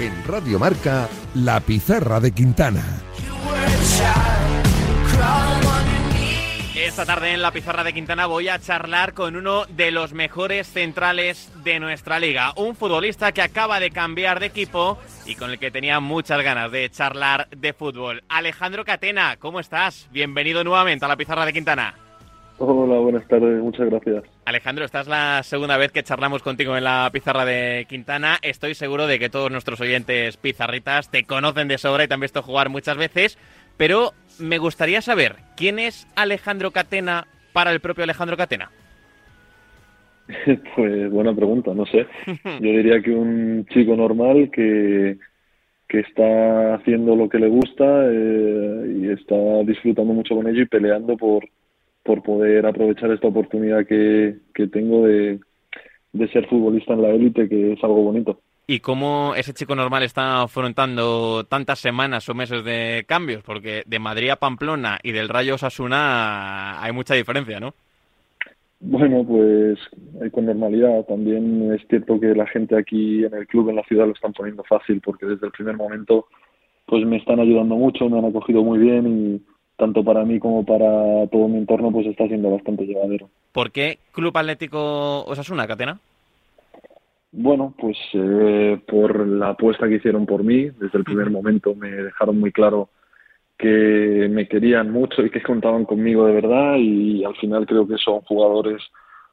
En Radio Marca, La Pizarra de Quintana. Esta tarde en la pizarra de Quintana voy a charlar con uno de los mejores centrales de nuestra liga, un futbolista que acaba de cambiar de equipo y con el que tenía muchas ganas de charlar de fútbol. Alejandro Catena, ¿cómo estás? Bienvenido nuevamente a la pizarra de Quintana. Hola, buenas tardes, muchas gracias. Alejandro, esta es la segunda vez que charlamos contigo en la pizarra de Quintana. Estoy seguro de que todos nuestros oyentes pizarritas te conocen de sobra y te han visto jugar muchas veces, pero me gustaría saber, ¿quién es Alejandro Catena para el propio Alejandro Catena? Pues buena pregunta, no sé. Yo diría que un chico normal que, que está haciendo lo que le gusta eh, y está disfrutando mucho con ello y peleando por, por poder aprovechar esta oportunidad que, que tengo de, de ser futbolista en la élite, que es algo bonito y cómo ese chico normal está afrontando tantas semanas o meses de cambios, porque de Madrid a Pamplona y del Rayo Osasuna hay mucha diferencia, ¿no? Bueno, pues con normalidad. También es cierto que la gente aquí en el club, en la ciudad, lo están poniendo fácil, porque desde el primer momento pues me están ayudando mucho, me han acogido muy bien y tanto para mí como para todo mi entorno pues está siendo bastante llevadero. ¿Por qué Club Atlético Osasuna, Catena? Bueno, pues eh, por la apuesta que hicieron por mí, desde el primer momento me dejaron muy claro que me querían mucho y que contaban conmigo de verdad y al final creo que son jugadores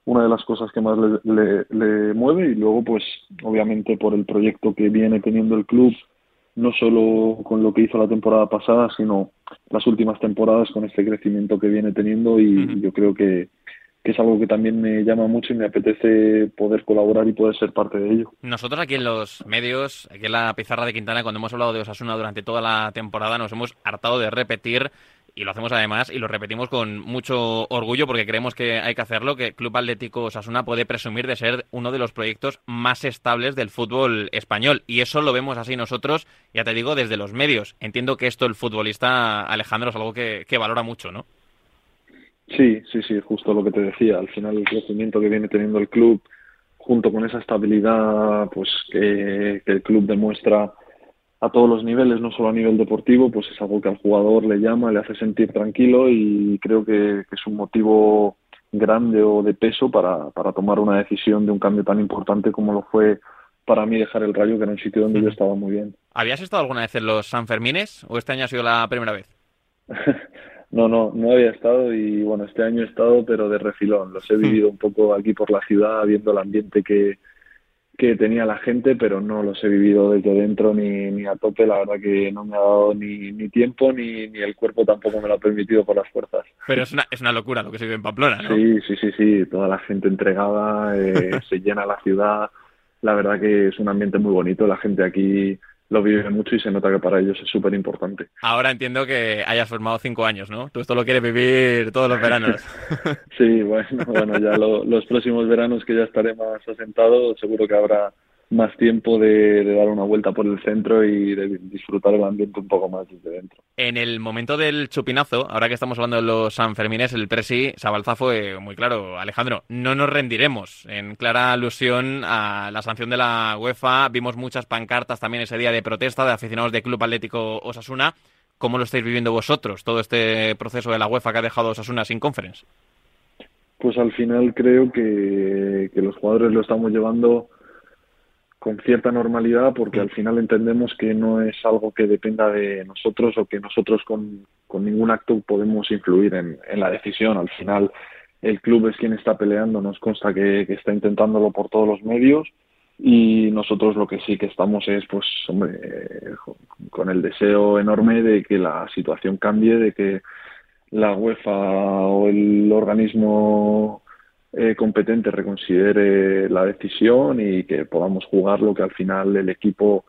una de las cosas que más le, le, mueve y luego pues obviamente por el proyecto que viene teniendo el club no solo con lo que hizo la temporada pasada sino las últimas temporadas con este crecimiento que viene teniendo y yo creo que que es algo que también me llama mucho y me apetece poder colaborar y poder ser parte de ello. Nosotros aquí en los medios, aquí en la pizarra de Quintana, cuando hemos hablado de Osasuna durante toda la temporada, nos hemos hartado de repetir y lo hacemos además y lo repetimos con mucho orgullo porque creemos que hay que hacerlo, que Club Atlético Osasuna puede presumir de ser uno de los proyectos más estables del fútbol español y eso lo vemos así nosotros, ya te digo, desde los medios. Entiendo que esto el futbolista Alejandro es algo que, que valora mucho, ¿no? Sí, sí, sí, justo lo que te decía. Al final el crecimiento que viene teniendo el club, junto con esa estabilidad pues que, el club demuestra a todos los niveles, no solo a nivel deportivo, pues es algo que al jugador le llama, le hace sentir tranquilo y creo que, es un motivo grande o de peso para, para tomar una decisión de un cambio tan importante como lo fue para mí dejar el Rayo, que era un sitio donde yo estaba muy bien. ¿Habías estado alguna vez en los Sanfermines o este año ha sido la primera vez? No, no, no había estado y bueno, este año he estado, pero de refilón. Los he vivido un poco aquí por la ciudad, viendo el ambiente que, que tenía la gente, pero no los he vivido desde dentro ni, ni a tope. La verdad que no me ha dado ni, ni tiempo ni, ni el cuerpo tampoco me lo ha permitido por las fuerzas. Pero es una, es una locura lo que se vive en Pamplona, ¿no? Sí, sí, sí, sí. Toda la gente entregada, eh, se llena la ciudad. La verdad que es un ambiente muy bonito. La gente aquí lo vive mucho y se nota que para ellos es súper importante. Ahora entiendo que hayas formado cinco años, ¿no? Tú esto lo quieres vivir todos los veranos. sí, bueno, bueno ya los próximos veranos que ya estaré más asentado, seguro que habrá más tiempo de, dar una vuelta por el centro y de disfrutar el ambiente un poco más desde dentro. En el momento del chupinazo, ahora que estamos hablando de los Sanfermines, el presi Sabalza fue muy claro. Alejandro, no nos rendiremos. En clara alusión a la sanción de la UEFA, vimos muchas pancartas también ese día de protesta de aficionados del Club Atlético Osasuna. ¿Cómo lo estáis viviendo vosotros, todo este proceso de la UEFA que ha dejado Osasuna sin conference? Pues al final creo que, que los jugadores lo estamos llevando con cierta normalidad porque al final entendemos que no es algo que dependa de nosotros o que nosotros con, con ningún acto podemos influir en, en, la decisión. Al final el club es quien está peleando, nos consta que, que, está intentándolo por todos los medios y nosotros lo que sí que estamos es pues hombre con el deseo enorme de que la situación cambie, de que la UEFA o el organismo eh, competente reconsidere la decisión y que podamos jugar lo que al final el equipo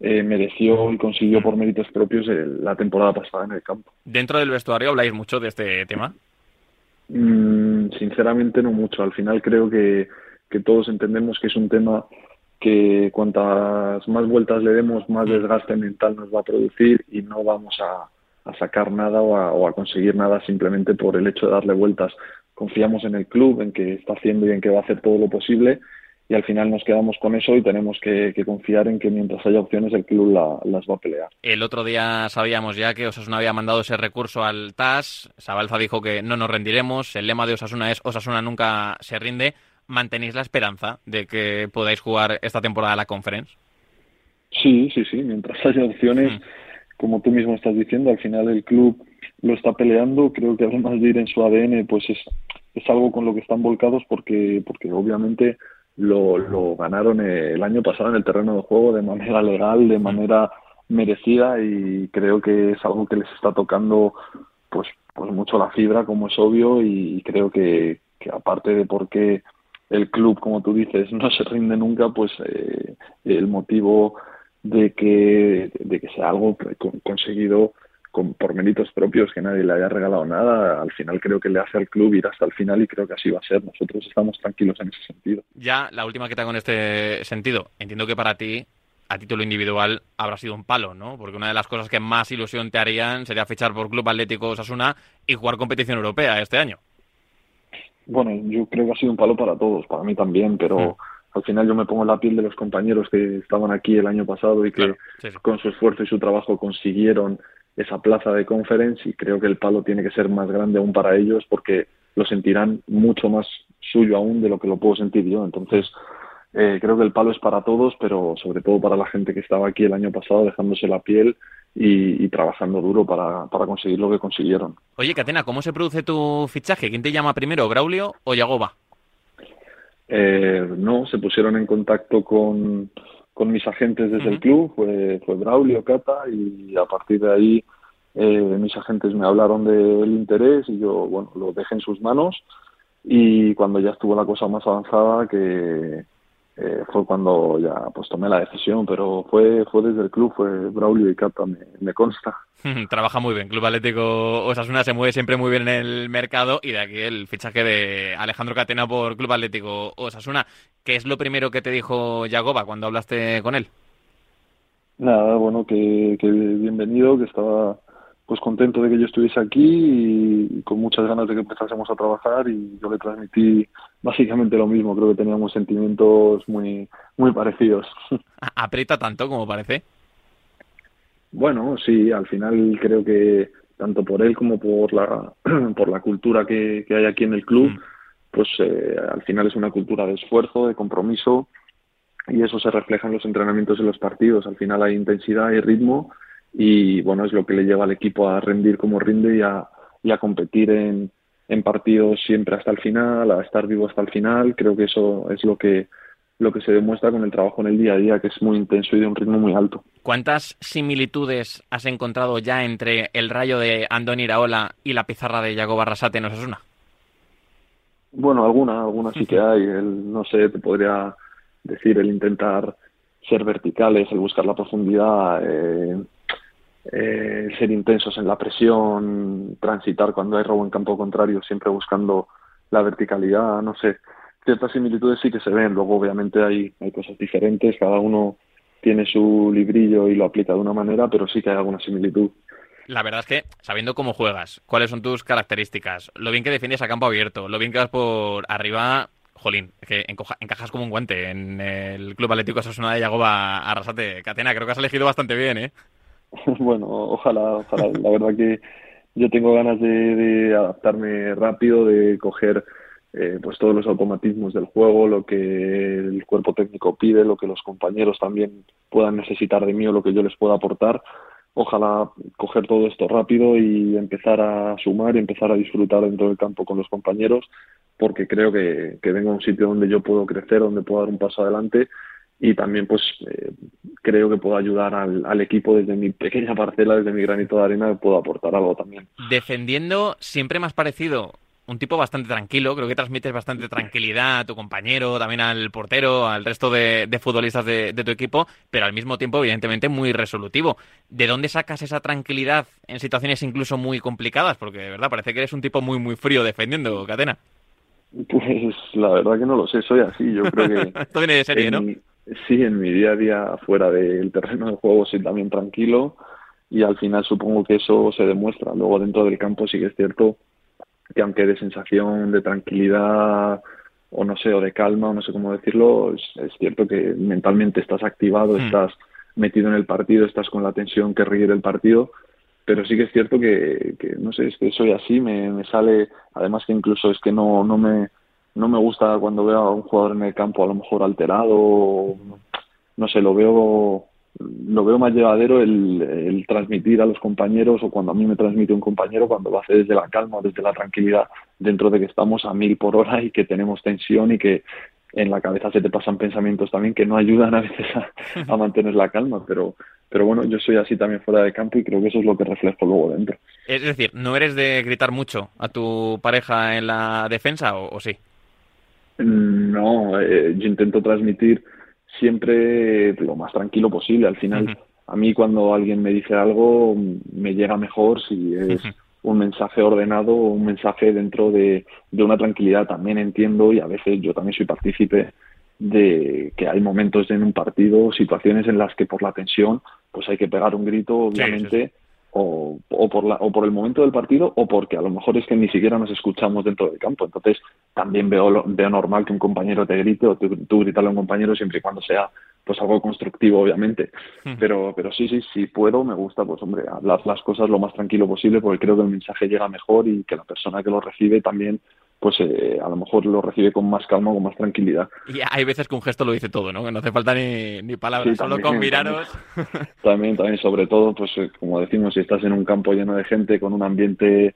eh, mereció y consiguió por méritos propios la temporada pasada en el campo. ¿Dentro del vestuario habláis mucho de este tema? Mm, sinceramente no mucho. Al final creo que, que todos entendemos que es un tema que cuantas más vueltas le demos, más desgaste mental nos va a producir y no vamos a, a sacar nada o a, o a, conseguir nada simplemente por el hecho de darle vueltas confiamos en el club, en que está haciendo y en que va a hacer todo lo posible y al final nos quedamos con eso y tenemos que, confiar en que mientras haya opciones el club las va a pelear. El otro día sabíamos ya que Osasuna había mandado ese recurso al TAS, Sabalza dijo que no nos rendiremos, el lema de Osasuna es Osasuna nunca se rinde. ¿Mantenéis la esperanza de que podáis jugar esta temporada la Conference? Sí, sí, sí, mientras haya opciones, mm. como tú mismo estás diciendo, al final el club lo está peleando, creo que además de ir en su ADN, pues es, es algo con lo que están volcados porque, porque obviamente lo, lo ganaron el año pasado en el terreno de juego de manera legal, de manera merecida y creo que es algo que les está tocando pues pues mucho la fibra como es obvio y creo que, que aparte de por qué el club como tú dices no se rinde nunca pues eh, el motivo de que de que sea algo conseguido por méritos propios, que nadie le haya regalado nada, al final creo que le hace al club ir hasta el final y creo que así va a ser. Nosotros estamos tranquilos en ese sentido. Ya, la última que te hago en este sentido. Entiendo que para ti, a título individual, habrá sido un palo, ¿no? Porque una de las cosas que más ilusión te harían sería fichar por Club Atlético Osasuna y jugar competición europea este año. Bueno, yo creo que ha sido un palo para todos, para mí también, pero... Mm. al final yo me pongo en la piel de los compañeros que estaban aquí el año pasado y que con su esfuerzo y su trabajo consiguieron esa plaza de conference y creo que el palo tiene que ser más grande aún para ellos porque lo sentirán mucho más suyo aún de lo que lo puedo sentir yo. Entonces, eh, creo que el palo es para todos, pero sobre todo para la gente que estaba aquí el año pasado dejándose la piel y, trabajando duro para, para, conseguir lo que consiguieron. Oye, Catena, ¿cómo se produce tu fichaje? ¿Quién te llama primero, Braulio o Yagoba? Eh, no, se pusieron en contacto con, con mis agentes desde el club, fue, fue Braulio, Cata, y a partir de ahí eh, mis agentes me hablaron del interés y yo, bueno, lo dejé en sus manos. Y cuando ya estuvo la cosa más avanzada que eh, fue cuando ya pues tomé la decisión, pero fue fue desde el club, fue Braulio y Cata, me consta. Trabaja muy bien. Club Atlético Osasuna se mueve siempre muy bien en el mercado y de aquí el fichaje de Alejandro Catena por Club Atlético Osasuna. ¿Qué es lo primero que te dijo Yagoba cuando hablaste con él? Nada, bueno, que, bienvenido, que estaba pues contento de que yo estuviese aquí y, con muchas ganas de que empezásemos a trabajar y yo le transmití básicamente lo mismo, creo que teníamos sentimientos muy muy parecidos. ¿Aprieta tanto como parece? Bueno, sí, al final creo que tanto por él como por la, por la cultura que, hay aquí en el club, mm. pues eh, al final es una cultura de esfuerzo, de compromiso y eso se refleja en los entrenamientos y los partidos. Al final hay intensidad y ritmo y bueno, es lo que le lleva al equipo a rendir como rinde y a, y a competir en, en partidos siempre hasta el final, a estar vivo hasta el final. Creo que eso es lo que lo que se demuestra con el trabajo en el día a día, que es muy intenso y de un ritmo muy alto. ¿Cuántas similitudes has encontrado ya entre el rayo de Andoni Iraola y la pizarra de Yago Barrasate en Osasuna? Bueno, alguna, alguna sí que hay. El, no sé, te podría decir el intentar ser verticales, el buscar la profundidad, eh, eh, ser intensos en la presión, transitar cuando hay robo en campo contrario, siempre buscando la verticalidad, no sé ciertas similitudes sí que se ven. Luego, obviamente, hay, hay cosas diferentes. Cada uno tiene su librillo y lo aplica de una manera, pero sí que hay alguna similitud. La verdad es que, sabiendo cómo juegas, cuáles son tus características, lo bien que defiendes a campo abierto, lo bien que vas por arriba, jolín, que encajas como un guante en el Club Atlético Sasuna de Yagoba Arrasate. Catena, creo que has elegido bastante bien, ¿eh? bueno, ojalá, ojalá. La verdad que yo tengo ganas de adaptarme rápido, de coger eh, pues todos los automatismos del juego, lo que el cuerpo técnico pide, lo que los compañeros también puedan necesitar de mí o lo que yo les pueda aportar. Ojalá coger todo esto rápido y empezar a sumar y empezar a disfrutar dentro del campo con los compañeros, porque creo que, que vengo a un sitio donde yo puedo crecer, donde puedo dar un paso adelante y también pues eh, creo que puedo ayudar al, al, equipo desde mi pequeña parcela, desde mi granito de arena, puedo aportar algo también. Defendiendo siempre más parecido un tipo bastante tranquilo, creo que transmites bastante tranquilidad a tu compañero, también al portero, al resto de, futbolistas de, tu equipo, pero al mismo tiempo, evidentemente, muy resolutivo. ¿De dónde sacas esa tranquilidad en situaciones incluso muy complicadas? Porque de verdad parece que eres un tipo muy, muy frío defendiendo, Catena. Pues la verdad que no lo sé, soy así, yo creo que... Esto viene de serie, ¿no? Sí, en mi día a día fuera del terreno de juego soy también tranquilo y al final supongo que eso se demuestra. Luego dentro del campo sí que es cierto que aunque de sensación de tranquilidad o no sé, o de calma, o no sé cómo decirlo, es, cierto que mentalmente estás activado, hmm. estás metido en el partido, estás con la tensión que requiere el partido, pero sí que es cierto que, que no sé, es que soy así, me, me sale, además que incluso es que no, no me no me gusta cuando veo a un jugador en el campo a lo mejor alterado, no sé, lo veo lo veo más llevadero el, transmitir a los compañeros o cuando a mí me transmite un compañero cuando lo hace desde la calma, desde la tranquilidad, dentro de que estamos a mil por hora y que tenemos tensión y que en la cabeza se te pasan pensamientos también que no ayudan a veces a, mantener la calma, pero, pero bueno, yo soy así también fuera de campo y creo que eso es lo que reflejo luego dentro. Es decir, ¿no eres de gritar mucho a tu pareja en la defensa o sí? No, eh, yo intento transmitir siempre lo más tranquilo posible. Al final, a mí cuando alguien me dice algo, me llega mejor si es un mensaje ordenado o un mensaje dentro de, de una tranquilidad. También entiendo y a veces yo también soy partícipe de que hay momentos en un partido, situaciones en las que por la tensión, pues hay que pegar un grito, obviamente o, o, por la, o por el momento del partido o porque a lo mejor es que ni siquiera nos escuchamos dentro del campo. Entonces también veo, veo normal que un compañero te grite o tú, tú gritarle a un compañero siempre y cuando sea pues algo constructivo obviamente hmm. pero pero sí sí si puedo me gusta pues hombre hablar las cosas lo más tranquilo posible porque creo que el mensaje llega mejor y que la persona que lo recibe también pues eh, a lo mejor lo recibe con más calma, con más tranquilidad. Y hay veces que un gesto lo dice todo, ¿no? Que no hace falta ni, ni palabras, solo con miraros. También, también, sobre todo, pues eh, como decimos, si estás en un campo lleno de gente, con un ambiente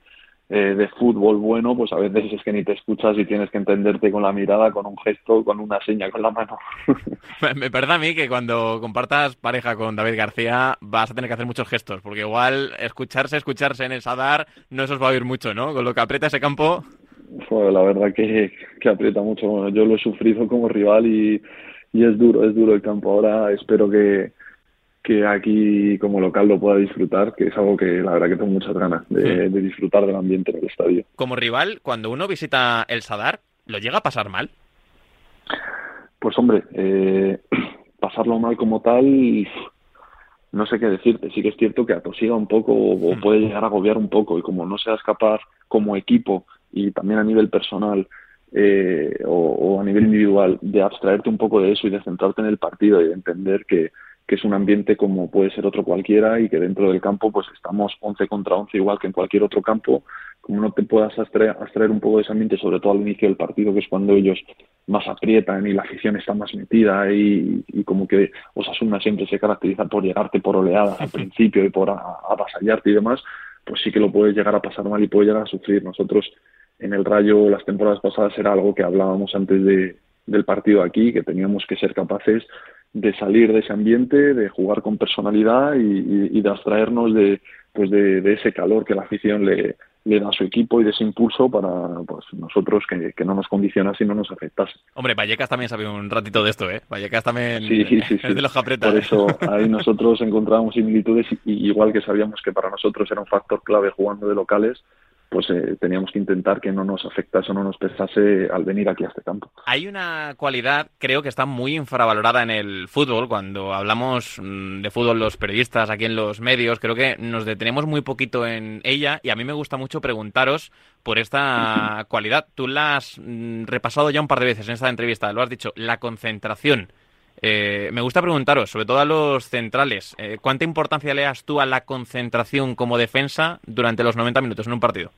eh, de fútbol bueno, pues a veces es que ni te escuchas y tienes que entenderte con la mirada, con un gesto, con una seña con la mano. Me parece a mí que cuando compartas pareja con David García vas a tener que hacer muchos gestos, porque igual escucharse, escucharse en el Sadar no se os va a oír mucho, ¿no? Con lo que aprieta ese campo la verdad que, que aprieta mucho. yo lo he sufrido como rival y, y es duro, es duro el campo. Ahora espero que, que aquí como local lo pueda disfrutar, que es algo que la verdad que tengo muchas ganas de, de disfrutar del ambiente en el estadio. Como rival, cuando uno visita el Sadar, ¿lo llega a pasar mal? Pues hombre, eh, pasarlo mal como tal, no sé qué decirte. Sí que es cierto que atosiga un poco o, o puede llegar a agobiar un poco y como no seas capaz como equipo y también a nivel personal eh, o, a nivel individual de abstraerte un poco de eso y de centrarte en el partido y de entender que, que es un ambiente como puede ser otro cualquiera y que dentro del campo pues estamos 11 contra 11 igual que en cualquier otro campo, como no te puedas abstraer, abstraer un poco de ese ambiente, sobre todo al inicio del partido, que es cuando ellos más aprietan y la afición está más metida y, y como que Osasuna siempre se caracteriza por llegarte por oleadas al principio y por avasallarte y demás, pues sí que lo puedes llegar a pasar mal y puedes llegar a sufrir. Nosotros en el Rayo las temporadas pasadas era algo que hablábamos antes de, del partido aquí, que teníamos que ser capaces de salir de ese ambiente, de jugar con personalidad y, de abstraernos de, pues de, ese calor que la afición le, le da a su equipo y de ese impulso para pues, nosotros que, que no nos condicionase y no nos afectase. Hombre, Vallecas también sabe un ratito de esto, ¿eh? Vallecas también sí, sí, sí, es de los que Por ¿eh? eso ahí nosotros encontramos similitudes y igual que sabíamos que para nosotros era un factor clave jugando de locales, pues eh, teníamos que intentar que no nos afectase o no nos pesase al venir aquí a este campo. Hay una cualidad, creo que está muy infravalorada en el fútbol. Cuando hablamos mm, de fútbol los periodistas aquí en los medios, creo que nos detenemos muy poquito en ella y a mí me gusta mucho preguntaros por esta cualidad. Tú la has mm, repasado ya un par de veces en esta entrevista, lo has dicho, la concentración. Eh, me gusta preguntaros, sobre todo a los centrales, eh, ¿cuánta importancia le das tú a la concentración como defensa durante los 90 minutos en un partido?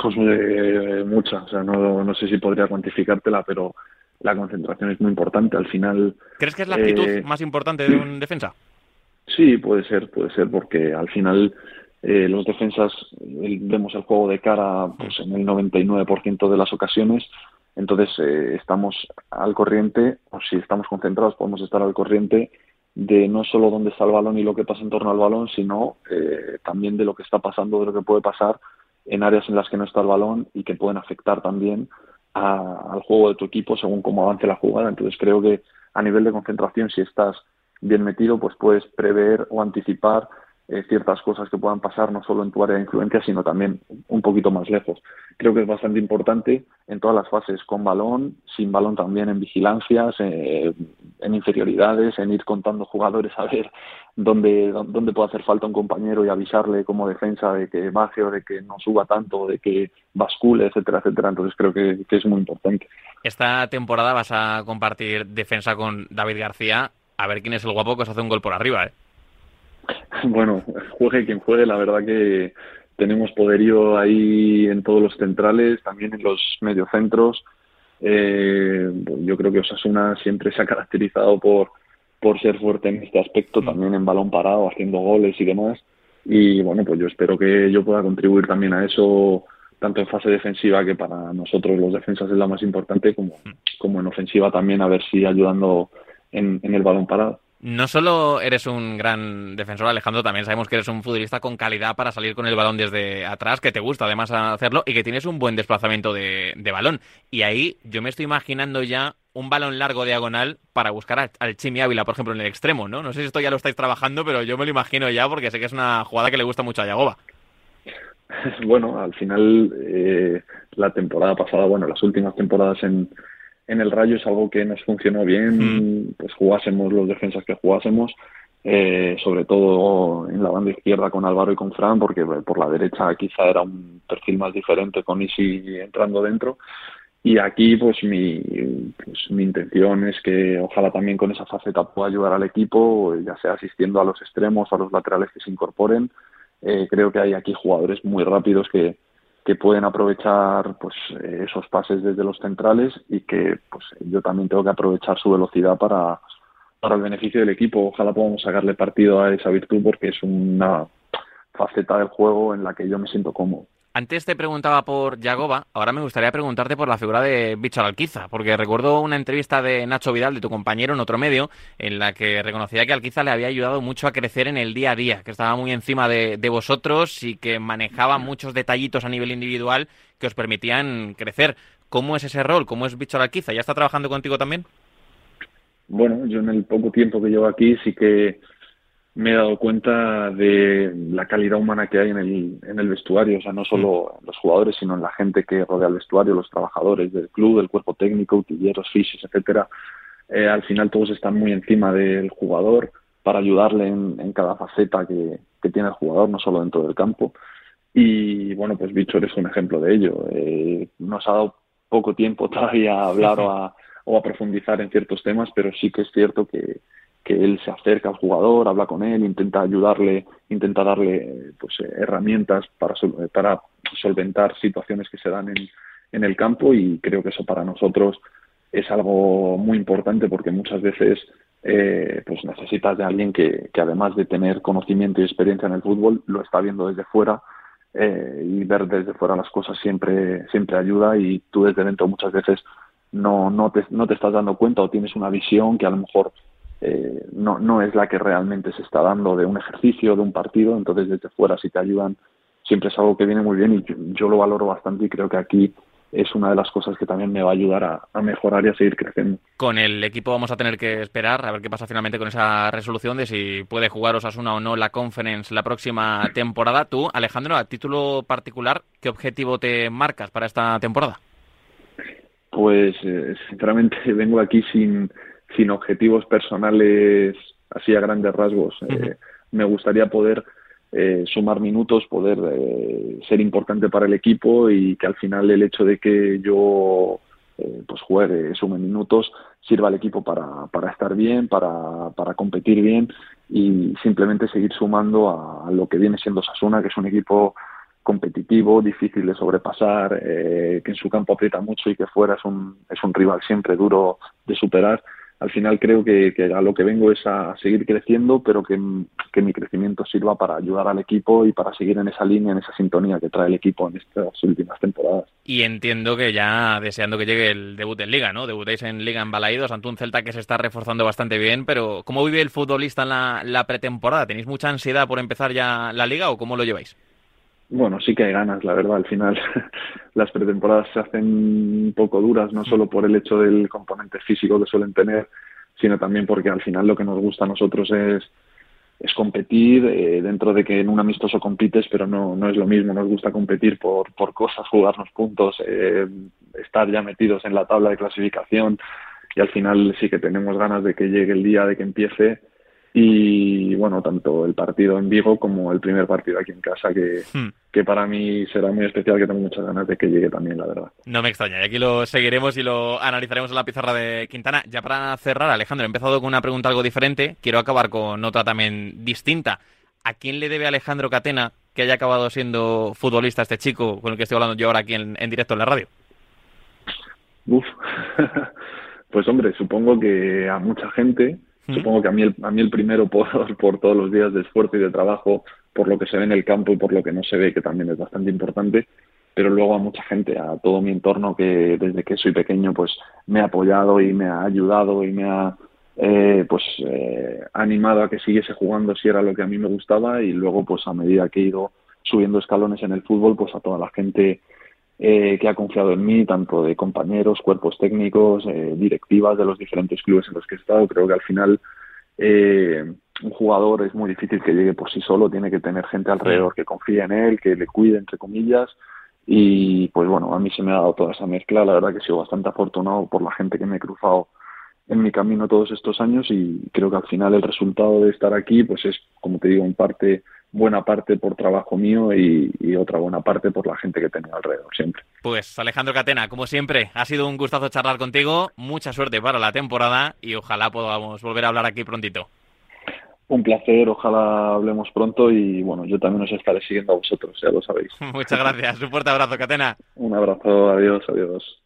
Pues eh, mucha, o sea, no, no sé si podría cuantificártela, pero la concentración es muy importante. Al final. ¿Crees que es la actitud más importante de un defensa? Sí, puede ser, puede ser, porque al final los defensas vemos el juego de cara pues, en el 99% de las ocasiones entonces, eh, estamos al corriente, o si estamos concentrados, podemos estar al corriente de no solo dónde está el balón y lo que pasa en torno al balón, sino eh, también de lo que está pasando, de lo que puede pasar en áreas en las que no está el balón y que pueden afectar también al juego de tu equipo según cómo avance la jugada. Entonces, creo que a nivel de concentración, si estás bien metido, pues puedes prever o anticipar eh, ciertas cosas que puedan pasar no solo en tu área de influencia, sino también un poquito más lejos. Creo que es bastante importante en todas las fases, con balón, sin balón también, en vigilancias, eh, en inferioridades, en ir contando jugadores a ver dónde, dónde puede hacer falta un compañero y avisarle como defensa de que baje o de que no suba tanto, de que bascule, etcétera, etcétera. Entonces creo que, es muy importante. Esta temporada vas a compartir defensa con David García. A ver quién es el guapo que os hace un gol por arriba, ¿eh? Bueno, juegue quien juegue, la verdad que tenemos poderío ahí en todos los centrales, también en los mediocentros. Eh, yo creo que Osasuna siempre se ha caracterizado por, por ser fuerte en este aspecto, mm. también en balón parado, haciendo goles y demás. Y bueno, pues yo espero que yo pueda contribuir también a eso, tanto en fase defensiva, que para nosotros los defensas es la más importante, como, mm. como en ofensiva también, a ver si ayudando en el balón parado. No solo eres un gran defensor, Alejandro, también sabemos que eres un futbolista con calidad para salir con el balón desde atrás, que te gusta además hacerlo y que tienes un buen desplazamiento de, balón. Y ahí yo me estoy imaginando ya un balón largo diagonal para buscar al Chimi Ávila, por ejemplo, en el extremo, ¿no? No sé si esto ya lo estáis trabajando, pero yo me lo imagino ya porque sé que es una jugada que le gusta mucho a Yagoba. Bueno, al final, eh, la temporada pasada, bueno, las últimas temporadas en, en el Rayo es algo que nos funcionó bien, mm. pues jugásemos los defensas que jugásemos, eh, sobre todo en la banda izquierda con Álvaro y con Fran, porque por la derecha quizá era un perfil más diferente con Isi entrando dentro. Y aquí, pues mi, pues mi intención es que ojalá también con esa faceta pueda ayudar al equipo, ya sea asistiendo a los extremos, a los laterales que se incorporen. Eh, creo que hay aquí jugadores muy rápidos que, que pueden aprovechar pues esos pases desde los centrales y que pues yo también tengo que aprovechar su velocidad para, para el beneficio del equipo. Ojalá podamos sacarle partido a esa virtud porque es una faceta del juego en la que yo me siento cómodo. Antes te preguntaba por Yagoba, ahora me gustaría preguntarte por la figura de Bichar Alquiza, porque recuerdo una entrevista de Nacho Vidal, de tu compañero en otro medio, en la que reconocía que Alquiza le había ayudado mucho a crecer en el día a día, que estaba muy encima de, vosotros y que manejaba muchos detallitos a nivel individual que os permitían crecer. ¿Cómo es ese rol? ¿Cómo es Bichar Alquiza? ¿Ya está trabajando contigo también? Bueno, yo en el poco tiempo que llevo aquí sí que me he dado cuenta de la calidad humana que hay en el, en el vestuario, o sea, no solo en mm. los jugadores, sino en la gente que rodea el vestuario, los trabajadores del club, del cuerpo técnico, utilleros, fiches, etcétera. Eh, al final todos están muy encima del jugador para ayudarle en, cada faceta que, tiene el jugador, no solo dentro del campo. Y bueno, pues Bichor es un ejemplo de ello. Eh, nos ha dado poco tiempo todavía a hablar o a, o a profundizar en ciertos temas, pero sí que es cierto que, que él se acerca al jugador, habla con él, intenta ayudarle, intenta darle pues, herramientas para, para solventar situaciones que se dan en, en el campo y creo que eso para nosotros es algo muy importante porque muchas veces eh, pues necesitas de alguien que, que, además de tener conocimiento y experiencia en el fútbol lo está viendo desde fuera eh, y ver desde fuera las cosas siempre siempre ayuda y tú desde dentro muchas veces no no te, no te estás dando cuenta o tienes una visión que a lo mejor eh, no, no es la que realmente se está dando de un ejercicio, de un partido, entonces desde fuera si te ayudan siempre es algo que viene muy bien y yo, lo valoro bastante y creo que aquí es una de las cosas que también me va a ayudar a, mejorar y a seguir creciendo. Con el equipo vamos a tener que esperar a ver qué pasa finalmente con esa resolución de si puede jugar Osasuna o no la Conference la próxima temporada. Tú, Alejandro, a título particular, ¿qué objetivo te marcas para esta temporada? Pues eh, sinceramente vengo aquí sin, sin objetivos personales así a grandes rasgos. Eh, me gustaría poder eh, sumar minutos, poder eh, ser importante para el equipo y que al final el hecho de que yo pues juegue, sume minutos, sirva al equipo para, para estar bien, para, para competir bien y simplemente seguir sumando a, lo que viene siendo Sasuna, que es un equipo competitivo, difícil de sobrepasar, que en su campo aprieta mucho y que fuera es un, es un rival siempre duro de superar al final creo que, a lo que vengo es a seguir creciendo, pero que, mi crecimiento sirva para ayudar al equipo y para seguir en esa línea, en esa sintonía que trae el equipo en estas últimas temporadas. Y entiendo que ya deseando que llegue el debut en Liga, ¿no? Debutéis en Liga en Balaídos, ante un Celta que se está reforzando bastante bien, pero ¿cómo vive el futbolista en la pretemporada? ¿Tenéis mucha ansiedad por empezar ya la Liga o cómo lo lleváis? Bueno, sí que hay ganas, la verdad. Al final las pretemporadas se hacen un poco duras, no solo por el hecho del componente físico que suelen tener, sino también porque al final lo que nos gusta a nosotros es, es competir, eh, dentro de que en un amistoso compites, pero no, no es lo mismo, nos gusta competir por, por cosas, jugarnos puntos, eh, estar ya metidos en la tabla de clasificación y al final sí que tenemos ganas de que llegue el día de que empiece y bueno, tanto el partido en Vigo como el primer partido aquí en casa, que, hmm. que para mí será muy especial, que tengo muchas ganas de que llegue también, la verdad. No me extraña, y aquí lo seguiremos y lo analizaremos en la pizarra de Quintana. Ya para cerrar, Alejandro, he empezado con una pregunta algo diferente, quiero acabar con otra también distinta. ¿A quién le debe Alejandro Catena que haya acabado siendo futbolista este chico con el que estoy hablando yo ahora aquí en, en directo en la radio? Uf, pues hombre, supongo que a mucha gente Supongo que a mí, el, a mí el primero por, por todos los días de esfuerzo y de trabajo, por lo que se ve en el campo y por lo que no se ve, que también es bastante importante, pero luego a mucha gente, a todo mi entorno que desde que soy pequeño pues me ha apoyado y me ha ayudado y me ha eh, pues eh, animado a que siguiese jugando si era lo que a mí me gustaba. Y luego pues a medida que he ido subiendo escalones en el fútbol pues a toda la gente eh, que ha confiado en mí, tanto de compañeros, cuerpos técnicos, eh, directivas de los diferentes clubes en los que he estado. Creo que al final eh, un jugador es muy difícil que llegue por sí solo, tiene que tener gente alrededor que confíe en él, que le cuide, entre comillas. Y pues bueno, a mí se me ha dado toda esa mezcla. La verdad que he sido bastante afortunado por la gente que me he cruzado en mi camino todos estos años y creo que al final el resultado de estar aquí pues es, como te digo, en parte buena parte por trabajo mío y, otra buena parte por la gente que tengo alrededor siempre. Pues Alejandro Catena, como siempre, ha sido un gustazo charlar contigo, mucha suerte para la temporada y ojalá podamos volver a hablar aquí prontito. Un placer, ojalá hablemos pronto y bueno, yo también os estaré siguiendo a vosotros, ya lo sabéis. Muchas gracias, un fuerte abrazo, Catena. un abrazo, adiós, adiós.